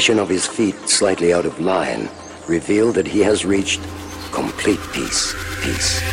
position of his feet slightly out of line reveal that he has reached complete peace, peace, peace.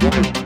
Thank you.